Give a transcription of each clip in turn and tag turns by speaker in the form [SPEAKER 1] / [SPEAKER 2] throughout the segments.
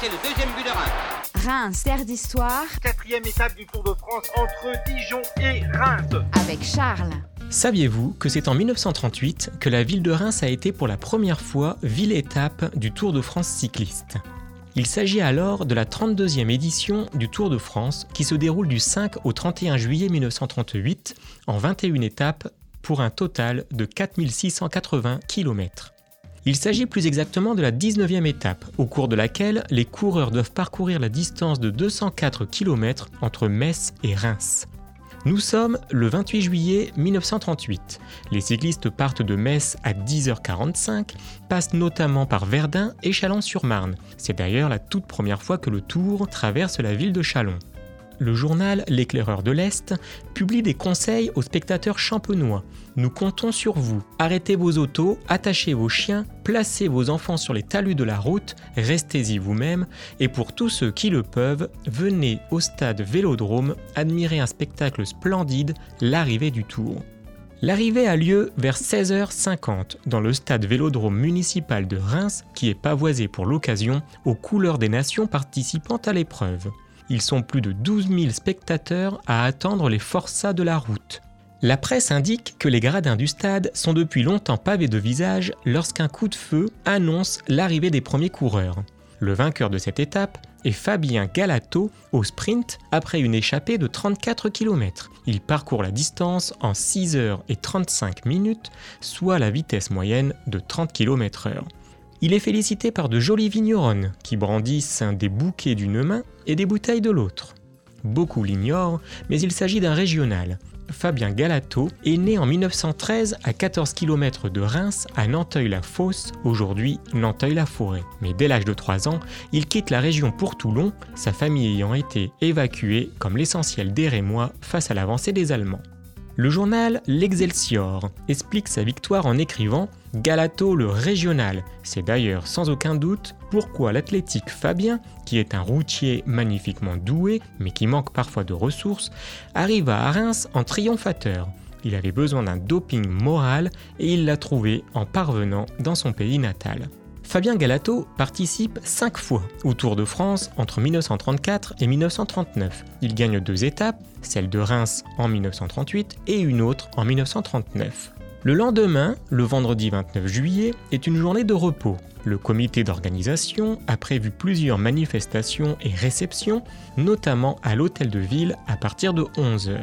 [SPEAKER 1] c'est le deuxième but de Reims.
[SPEAKER 2] Reims, terre d'histoire.
[SPEAKER 3] Quatrième étape du Tour de France entre Dijon et Reims.
[SPEAKER 2] Avec Charles.
[SPEAKER 4] Saviez-vous que c'est en 1938 que la ville de Reims a été pour la première fois ville-étape du Tour de France cycliste? Il s'agit alors de la 32e édition du Tour de France qui se déroule du 5 au 31 juillet 1938 en 21 étapes pour un total de 4680 km. Il s'agit plus exactement de la 19e étape, au cours de laquelle les coureurs doivent parcourir la distance de 204 km entre Metz et Reims. Nous sommes le 28 juillet 1938. Les cyclistes partent de Metz à 10h45, passent notamment par Verdun et Chalon-sur-Marne. C'est d'ailleurs la toute première fois que le Tour traverse la ville de Chalon le journal L'éclaireur de l'Est publie des conseils aux spectateurs champenois. Nous comptons sur vous. Arrêtez vos autos, attachez vos chiens, placez vos enfants sur les talus de la route, restez-y vous-même, et pour tous ceux qui le peuvent, venez au stade Vélodrome admirer un spectacle splendide, l'arrivée du Tour. L'arrivée a lieu vers 16h50 dans le stade Vélodrome municipal de Reims qui est pavoisé pour l'occasion aux couleurs des nations participant à l'épreuve ils sont plus de 12 000 spectateurs à attendre les forçats de la route. La presse indique que les gradins du stade sont depuis longtemps pavés de visages lorsqu'un coup de feu annonce l'arrivée des premiers coureurs. Le vainqueur de cette étape est Fabien Galato au sprint après une échappée de 34 km. Il parcourt la distance en 6 h et 35 minutes, soit la vitesse moyenne de 30 km/h. Il est félicité par de jolies vigneronnes qui brandissent des bouquets d'une main et des bouteilles de l'autre. Beaucoup l'ignorent, mais il s'agit d'un régional. Fabien Galato est né en 1913 à 14 km de Reims, à Nanteuil-la-Fosse, aujourd'hui Nanteuil-la-Forêt. Mais dès l'âge de 3 ans, il quitte la région pour Toulon, sa famille ayant été évacuée comme l'essentiel des Rémois face à l'avancée des Allemands. Le journal L'Excelsior explique sa victoire en écrivant Galato le régional. C'est d'ailleurs sans aucun doute pourquoi l'athlétique Fabien, qui est un routier magnifiquement doué mais qui manque parfois de ressources, arriva à Reims en triomphateur. Il avait besoin d'un doping moral et il l'a trouvé en parvenant dans son pays natal. Fabien Galato participe cinq fois au Tour de France entre 1934 et 1939. Il gagne deux étapes, celle de Reims en 1938 et une autre en 1939. Le lendemain, le vendredi 29 juillet, est une journée de repos. Le comité d'organisation a prévu plusieurs manifestations et réceptions, notamment à l'hôtel de ville à partir de 11h.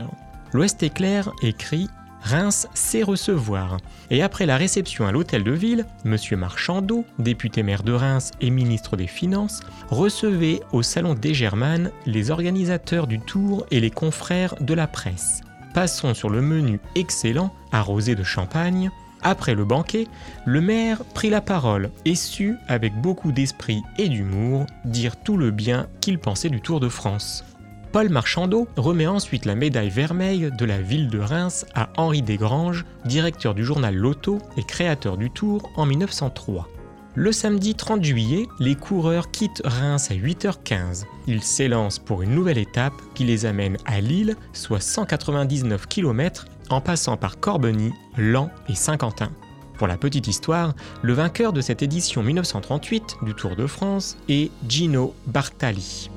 [SPEAKER 4] L'Ouest éclair écrit Reims sait recevoir. Et après la réception à l'hôtel de ville, M. Marchandeau, député maire de Reims et ministre des Finances, recevait au salon des Germanes les organisateurs du tour et les confrères de la presse. Passons sur le menu excellent, arrosé de champagne. Après le banquet, le maire prit la parole et sut, avec beaucoup d'esprit et d'humour, dire tout le bien qu'il pensait du Tour de France. Paul Marchandeau remet ensuite la médaille vermeille de la ville de Reims à Henri Desgranges, directeur du journal Loto et créateur du Tour en 1903. Le samedi 30 juillet, les coureurs quittent Reims à 8h15. Ils s'élancent pour une nouvelle étape qui les amène à Lille, soit 199 km, en passant par Corbeny, Lens et Saint-Quentin. Pour la petite histoire, le vainqueur de cette édition 1938 du Tour de France est Gino Bartali.